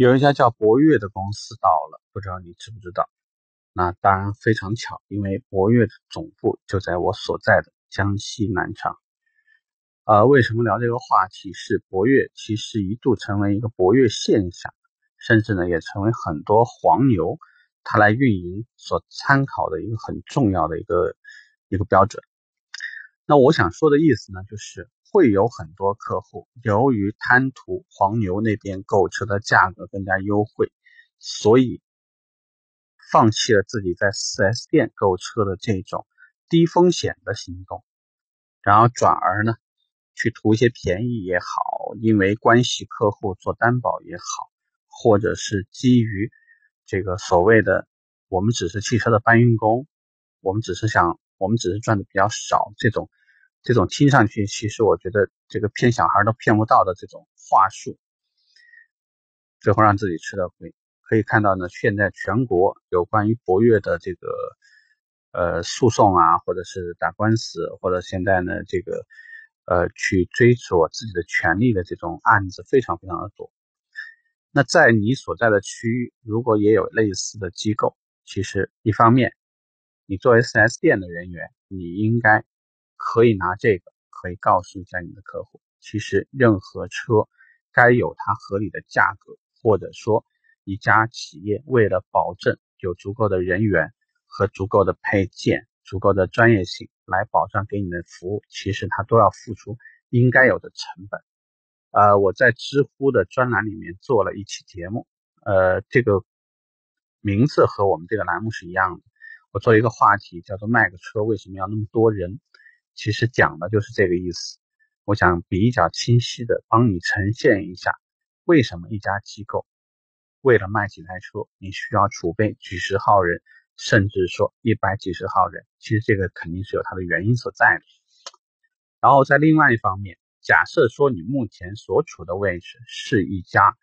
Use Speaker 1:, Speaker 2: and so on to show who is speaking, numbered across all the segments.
Speaker 1: 有一家叫博越的公司倒了，不知道你知不知道？那当然非常巧，因为博越的总部就在我所在的江西南昌。呃，为什么聊这个话题？是博越其实一度成为一个博越现象，甚至呢也成为很多黄牛他来运营所参考的一个很重要的一个一个标准。那我想说的意思呢，就是。会有很多客户由于贪图黄牛那边购车的价格更加优惠，所以放弃了自己在 4S 店购车的这种低风险的行动，然后转而呢去图一些便宜也好，因为关系客户做担保也好，或者是基于这个所谓的我们只是汽车的搬运工，我们只是想我们只是赚的比较少这种。这种听上去，其实我觉得这个骗小孩都骗不到的这种话术，最后让自己吃了亏。可以看到呢，现在全国有关于博越的这个呃诉讼啊，或者是打官司，或者现在呢这个呃去追索自己的权利的这种案子非常非常的多。那在你所在的区域，如果也有类似的机构，其实一方面，你作为 4S 店的人员，你应该。可以拿这个，可以告诉一下你的客户，其实任何车该有它合理的价格，或者说一家企业为了保证有足够的人员和足够的配件、足够的专业性来保障给你的服务，其实它都要付出应该有的成本。呃，我在知乎的专栏里面做了一期节目，呃，这个名字和我们这个栏目是一样的，我做一个话题叫做“卖个车为什么要那么多人”。其实讲的就是这个意思。我想比较清晰的帮你呈现一下，为什么一家机构为了卖几台车，你需要储备几十号人，甚至说一百几十号人。其实这个肯定是有它的原因所在的。然后在另外一方面，假设说你目前所处的位置是一家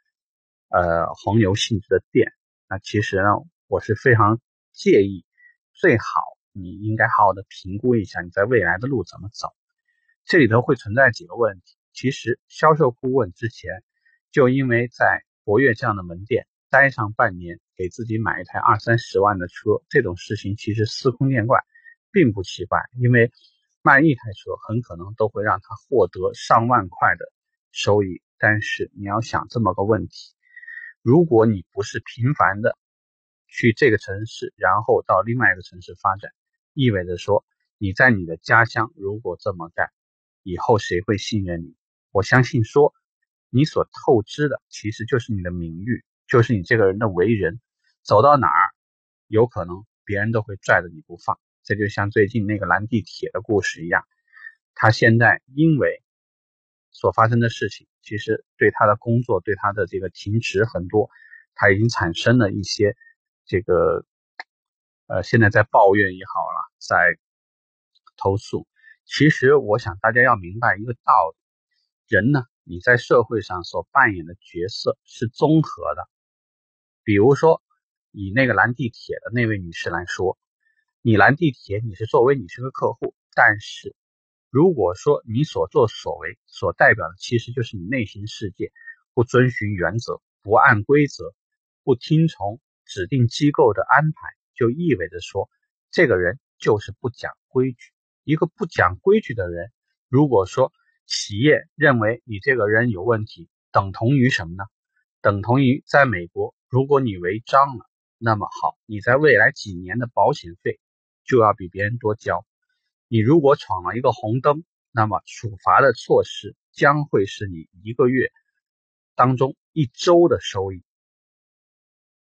Speaker 1: 呃黄牛性质的店，那其实呢，我是非常介意，最好。你应该好好的评估一下你在未来的路怎么走，这里头会存在几个问题。其实销售顾问之前就因为在博越这样的门店待上半年，给自己买一台二三十万的车，这种事情其实司空见惯，并不奇怪。因为卖一台车很可能都会让他获得上万块的收益。但是你要想这么个问题，如果你不是频繁的去这个城市，然后到另外一个城市发展。意味着说，你在你的家乡如果这么干，以后谁会信任你？我相信说，你所透支的其实就是你的名誉，就是你这个人的为人。走到哪儿，有可能别人都会拽着你不放。这就像最近那个拦地铁的故事一样，他现在因为所发生的事情，其实对他的工作、对他的这个停职很多，他已经产生了一些这个。呃，现在在抱怨也好了，在投诉。其实我想大家要明白一个道理：人呢，你在社会上所扮演的角色是综合的。比如说，以那个拦地铁的那位女士来说，你拦地铁，你是作为你是个客户，但是如果说你所作所为所代表的其实就是你内心世界不遵循原则、不按规则、不听从指定机构的安排。就意味着说，这个人就是不讲规矩。一个不讲规矩的人，如果说企业认为你这个人有问题，等同于什么呢？等同于在美国，如果你违章了，那么好，你在未来几年的保险费就要比别人多交。你如果闯了一个红灯，那么处罚的措施将会是你一个月当中一周的收益，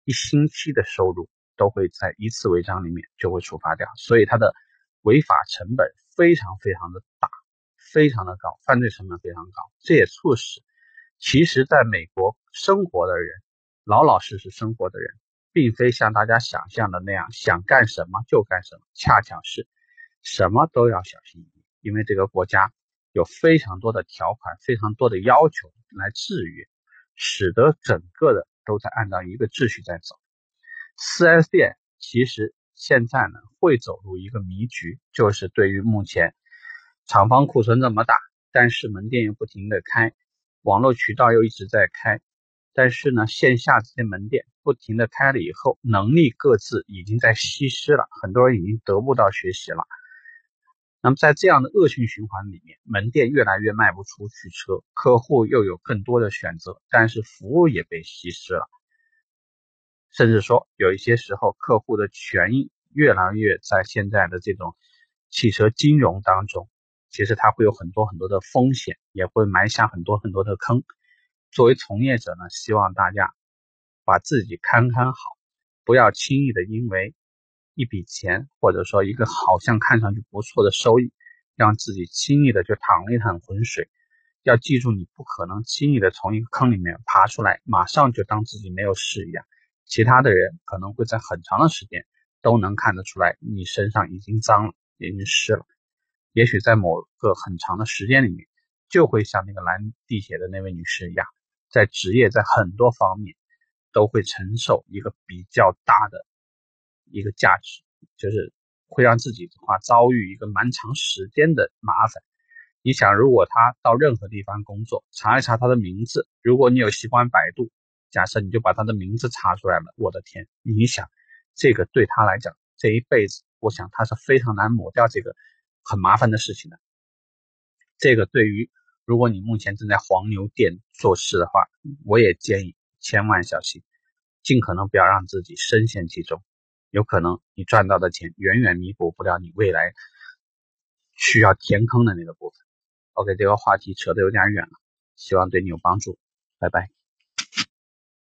Speaker 1: 一星期的收入。都会在一次违章里面就会处罚掉，所以它的违法成本非常非常的大，非常的高，犯罪成本非常高。这也促使，其实在美国生活的人，老老实实生活的人，并非像大家想象的那样想干什么就干什么，恰巧是什么都要小心翼翼，因为这个国家有非常多的条款，非常多的要求来制约，使得整个的都在按照一个秩序在走。4S 店其实现在呢会走入一个迷局，就是对于目前厂房库存这么大，但是门店又不停的开，网络渠道又一直在开但是呢，线下这些门店不停的开了以后，能力各自已经在稀释了，很多人已经得不到学习了。那么在这样的恶性循环里面，门店越来越卖不出去车，客户又有更多的选择，但是服务也被稀释了。甚至说，有一些时候，客户的权益越来越在现在的这种汽车金融当中，其实它会有很多很多的风险，也会埋下很多很多的坑。作为从业者呢，希望大家把自己看看好，不要轻易的因为一笔钱，或者说一个好像看上去不错的收益，让自己轻易的就淌了一趟浑水。要记住，你不可能轻易的从一个坑里面爬出来，马上就当自己没有事一样。其他的人可能会在很长的时间都能看得出来，你身上已经脏了，已经湿了。也许在某个很长的时间里面，就会像那个拦地铁的那位女士一样，在职业在很多方面都会承受一个比较大的一个价值，就是会让自己的话遭遇一个蛮长时间的麻烦。你想，如果他到任何地方工作，查一查他的名字，如果你有习惯百度。假设你就把他的名字查出来了，我的天！你想，这个对他来讲，这一辈子，我想他是非常难抹掉这个很麻烦的事情的。这个对于如果你目前正在黄牛店做事的话，我也建议千万小心，尽可能不要让自己深陷其中。有可能你赚到的钱远远弥补不了你未来需要填坑的那个部分。OK，这个话题扯得有点远了，希望对你有帮助，拜拜。